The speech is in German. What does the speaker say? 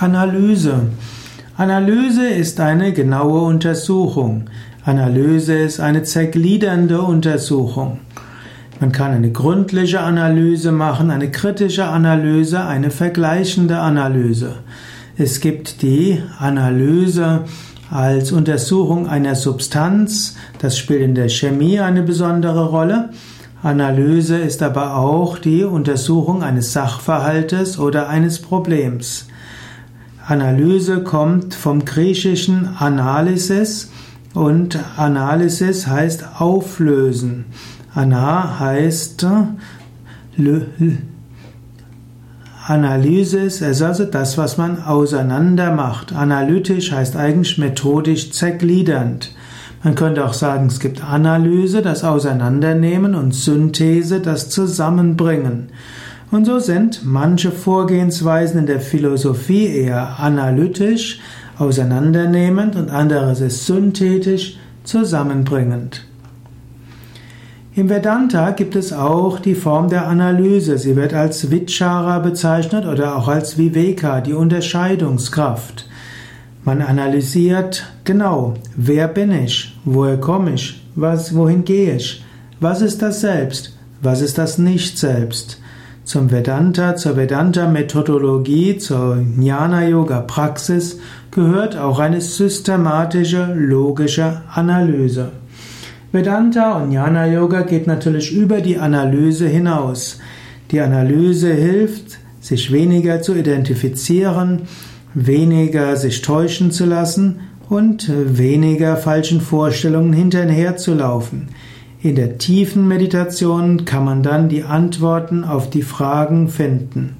Analyse. Analyse ist eine genaue Untersuchung. Analyse ist eine zergliedernde Untersuchung. Man kann eine gründliche Analyse machen, eine kritische Analyse, eine vergleichende Analyse. Es gibt die Analyse als Untersuchung einer Substanz, das spielt in der Chemie eine besondere Rolle. Analyse ist aber auch die Untersuchung eines Sachverhaltes oder eines Problems. Analyse kommt vom griechischen Analysis und Analysis heißt auflösen. Ana heißt Analysis ist also das, was man auseinander macht. Analytisch heißt eigentlich methodisch zergliedernd. Man könnte auch sagen, es gibt Analyse, das Auseinandernehmen und Synthese, das Zusammenbringen. Und so sind manche Vorgehensweisen in der Philosophie eher analytisch, auseinandernehmend und anderes ist synthetisch, zusammenbringend. Im Vedanta gibt es auch die Form der Analyse. Sie wird als Vichara bezeichnet oder auch als Viveka, die Unterscheidungskraft. Man analysiert genau, wer bin ich, woher komme ich, was, wohin gehe ich, was ist das Selbst, was ist das Nicht-Selbst. Zum Vedanta, zur Vedanta-Methodologie, zur Jnana-Yoga-Praxis gehört auch eine systematische, logische Analyse. Vedanta und Jnana-Yoga geht natürlich über die Analyse hinaus. Die Analyse hilft, sich weniger zu identifizieren, weniger sich täuschen zu lassen und weniger falschen Vorstellungen hinterher zu laufen. In der tiefen Meditation kann man dann die Antworten auf die Fragen finden.